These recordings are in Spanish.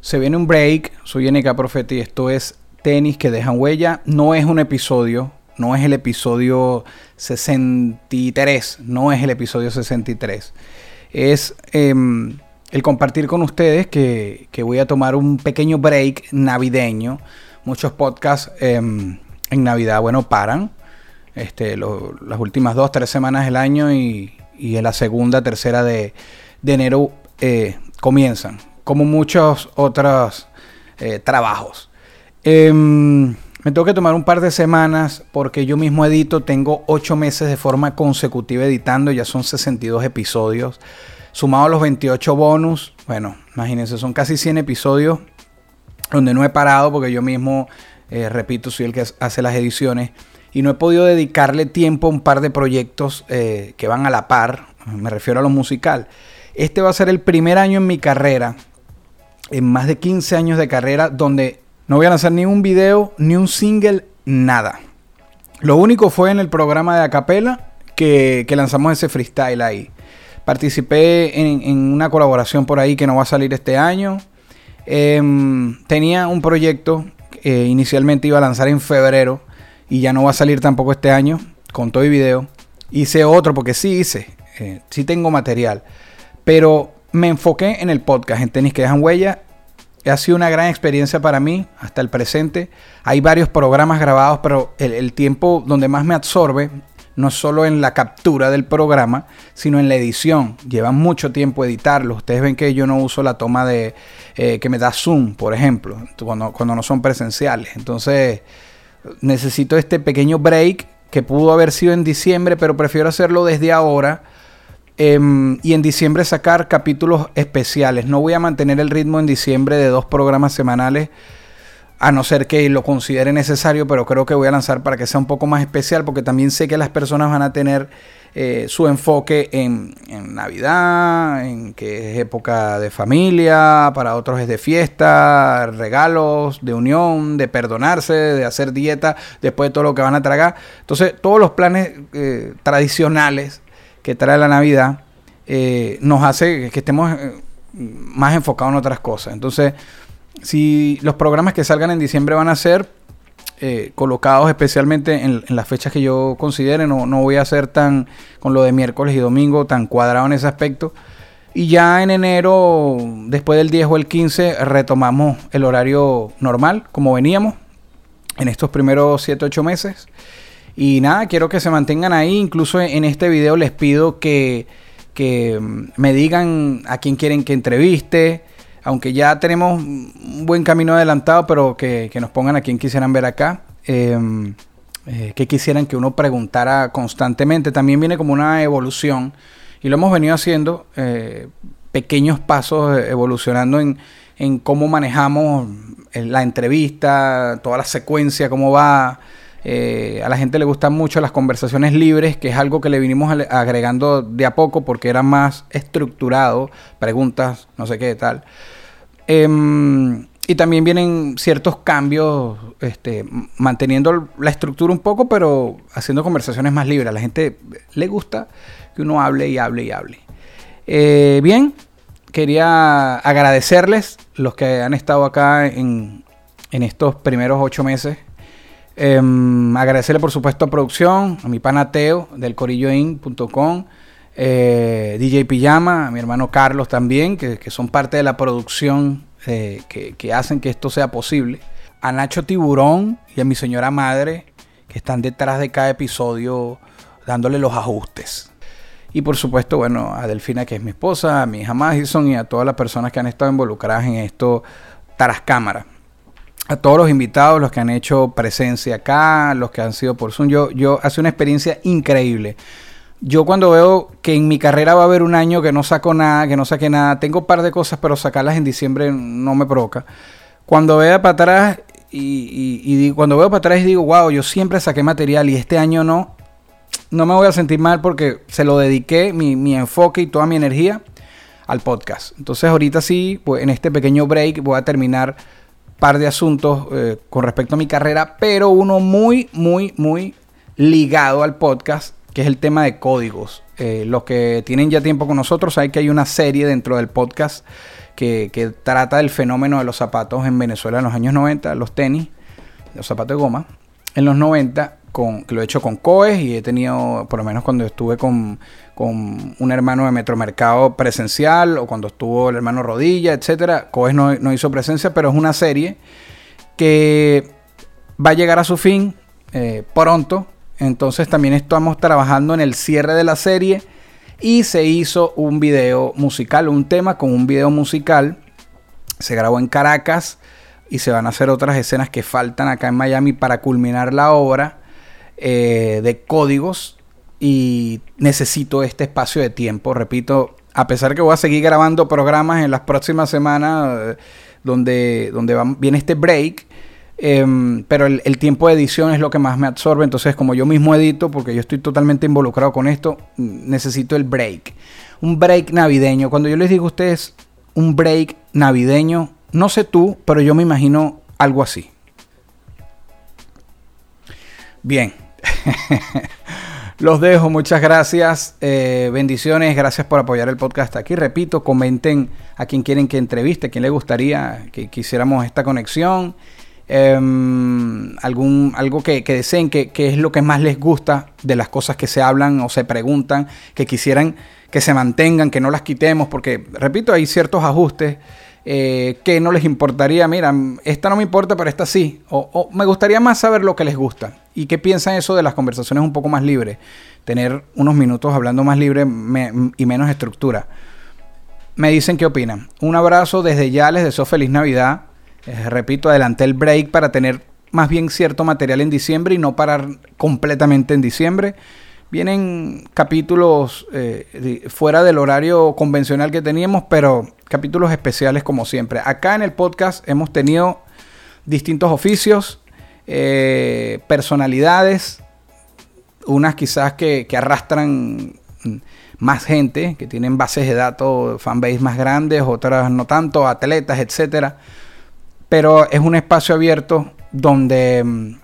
Se viene un break, soy NK Profeta y esto es Tenis que dejan huella. No es un episodio, no es el episodio 63, no es el episodio 63. Es em, el compartir con ustedes que, voy a tomar un pequeño break navideño. Muchos podcasts em, en Navidad, bueno, paran. Este, las últimas dos, tres semanas del año y, en la segunda, tercera de, enero eh, comienzan como muchos otros eh, trabajos. Em, me tengo que tomar un par de semanas porque yo mismo edito, tengo ocho meses de forma consecutiva editando, ya son 62 episodios, sumado a los 28 bonus, bueno, imagínense, son casi 100 episodios donde no he parado porque yo mismo, eh, repito, soy el que hace las ediciones y no he podido dedicarle tiempo a un par de proyectos eh, que van a la par, me refiero a lo musical. Este va a ser el primer año en mi carrera en más de 15 años de carrera donde no voy a lanzar ni un video, ni un single, nada. Lo único fue en el programa de Acapela que, que lanzamos ese freestyle ahí. Participé en, una colaboración por ahí que no va a salir este año. Em, tenía un proyecto que inicialmente iba a lanzar en febrero y ya no va a salir tampoco este año, con todo y video. Hice otro porque sí hice, eh, sí tengo material. Pero me enfoqué en el podcast, en tenis que dejan huella. Ha sido una gran experiencia para mí hasta el presente. Hay varios programas grabados, pero el, tiempo donde más me absorbe no es solo en la captura del programa, sino en la edición. Lleva mucho tiempo editarlo. Ustedes ven que yo no uso la toma de eh, que me da Zoom, por ejemplo, cuando, cuando no son presenciales. Entonces, necesito este pequeño break que pudo haber sido en diciembre, pero prefiero hacerlo desde ahora Em, y en diciembre sacar capítulos especiales. No voy a mantener el ritmo en diciembre de dos programas semanales, a no ser que lo considere necesario, pero creo que voy a lanzar para que sea un poco más especial, porque también sé que las personas van a tener eh, su enfoque en, Navidad, en que es época de familia, para otros es de fiesta, regalos, de unión, de perdonarse, de hacer dieta después de todo lo que van a tragar. Entonces, todos los planes eh, tradicionales que trae la Navidad eh, nos hace que estemos eh, más enfocados en otras cosas. Entonces, si los programas que salgan en diciembre van a ser eh, colocados especialmente en, las fechas que yo considere, no, no voy a ser tan, con lo de miércoles y domingo, tan cuadrado en ese aspecto. Y ya en enero, después del 10 o el 15, retomamos el horario normal, como veníamos en estos primeros 7, 8 meses. Y nada, quiero que se mantengan ahí. Incluso en este video les pido que, me digan a quién quieren que entreviste. Aunque ya tenemos un buen camino adelantado, pero que, nos pongan a quién quisieran ver acá. Em, eh, que quisieran que uno preguntara constantemente. También viene como una evolución. Y lo hemos venido haciendo. Eh, pequeños pasos eh, evolucionando en, en cómo manejamos la entrevista, toda la secuencia, cómo va eh, a la gente le gustan mucho las conversaciones libres, que es algo que le vinimos agregando de a poco porque era más estructurado, preguntas, no sé qué tal. Em, y también vienen ciertos cambios, este, manteniendo la estructura un poco, pero haciendo conversaciones más libres. A la gente le gusta que uno hable y hable y hable. Eh, bien, quería agradecerles los que han estado acá en, en estos primeros ocho meses Em, agradecerle por supuesto a producción, a mi panateo del corilloin.com, eh, DJ Pijama, a mi hermano Carlos también, que, son parte de la producción eh, que, hacen que esto sea posible. A Nacho Tiburón y a mi señora madre, que están detrás de cada episodio dándole los ajustes. Y por supuesto, bueno, a Delfina, que es mi esposa, a mi hija Madison y a todas las personas que han estado involucradas en esto tras cámara a todos los invitados, los que han hecho presencia acá, los que han sido por Zoom. Yo, yo hace una experiencia increíble. yo cuando veo que en mi carrera va a haber un año que no saco nada, que no saque nada, tengo un par de cosas, pero sacarlas en diciembre no me provoca. Cuando veo para atrás y, y, cuando veo para atrás y digo, wow, yo siempre saqué material y este año no, no me voy a sentir mal porque se lo dediqué mi, mi enfoque y toda mi energía al podcast. Entonces ahorita sí, pues, en este pequeño break voy a terminar par de asuntos eh, con respecto a mi carrera, pero uno muy, muy, muy ligado al podcast, que es el tema de códigos. Eh, los que tienen ya tiempo con nosotros saben que hay una serie dentro del podcast que, que, trata del fenómeno de los zapatos en Venezuela en los años 90, los tenis, los zapatos de goma, en los 90 con, que lo he hecho con COES y he tenido, por lo menos cuando estuve con, con un hermano de Metromercado presencial o cuando estuvo el hermano Rodilla, etcétera. COES no, no, hizo presencia, pero es una serie que va a llegar a su fin eh, pronto. Entonces también estamos trabajando en el cierre de la serie y se hizo un video musical, un tema con un video musical. Se grabó en Caracas y se van a hacer otras escenas que faltan acá en Miami para culminar la obra. Eh, de códigos y necesito este espacio de tiempo. Repito, a pesar que voy a seguir grabando programas en las próximas semanas eh, donde, donde viene este break, em, pero el, tiempo de edición es lo que más me absorbe. Entonces, como yo mismo edito, porque yo estoy totalmente involucrado con esto, necesito el break. Un break navideño. Cuando yo les digo a ustedes un break navideño, no sé tú, pero yo me imagino algo así. Bien, Los dejo, muchas gracias, eh, bendiciones, gracias por apoyar el podcast aquí. Repito, comenten a quien quieren que entreviste, a quien le gustaría que quisiéramos esta conexión. Em, algún, algo que, deseen, que, que, es lo que más les gusta de las cosas que se hablan o se preguntan, que quisieran que se mantengan, que no las quitemos, porque, repito, hay ciertos ajustes eh, que no les importaría, mira, esta no me importa, pero esta sí. O, me gustaría más saber lo que les gusta. ¿Y qué piensan eso de las conversaciones un poco más libres? Tener unos minutos hablando más libre y menos estructura. Me dicen qué opinan. Un abrazo desde ya, les deseo feliz Navidad. Eh, repito, adelanté el break para tener más bien cierto material en diciembre y no parar completamente en diciembre. Vienen capítulos eh, fuera del horario convencional que teníamos, pero capítulos especiales como siempre. Acá en el podcast hemos tenido distintos oficios, eh, personalidades, unas quizás que, arrastran más gente, que tienen bases de datos, fanbase más grandes, otras no tanto, atletas, etcétera. Pero es un espacio abierto donde mm,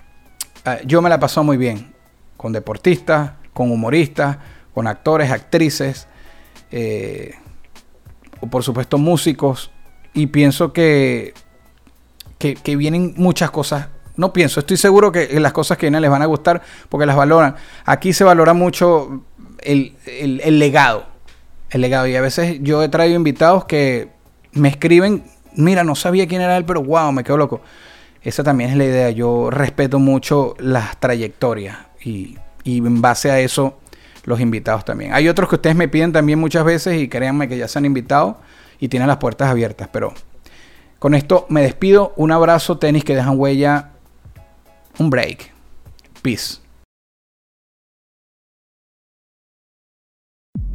eh, yo me la paso muy bien con deportistas, con humoristas, con actores, actrices, eh, por supuesto músicos, y pienso que, que, vienen muchas cosas. No pienso, estoy seguro que las cosas que vienen les van a gustar porque las valoran. Aquí se valora mucho el, el legado. El legado. Y a veces yo he traído invitados que me escriben, mira, no sabía quién era él, pero wow, me quedo loco. Esa también es la idea. Yo respeto mucho las trayectorias y y en base a eso los invitados también. Hay otros que ustedes me piden también muchas veces y créanme que ya se han invitado y tienen las puertas abiertas, pero con esto me despido. Un abrazo, tenis que dejan huella. Un break. Peace.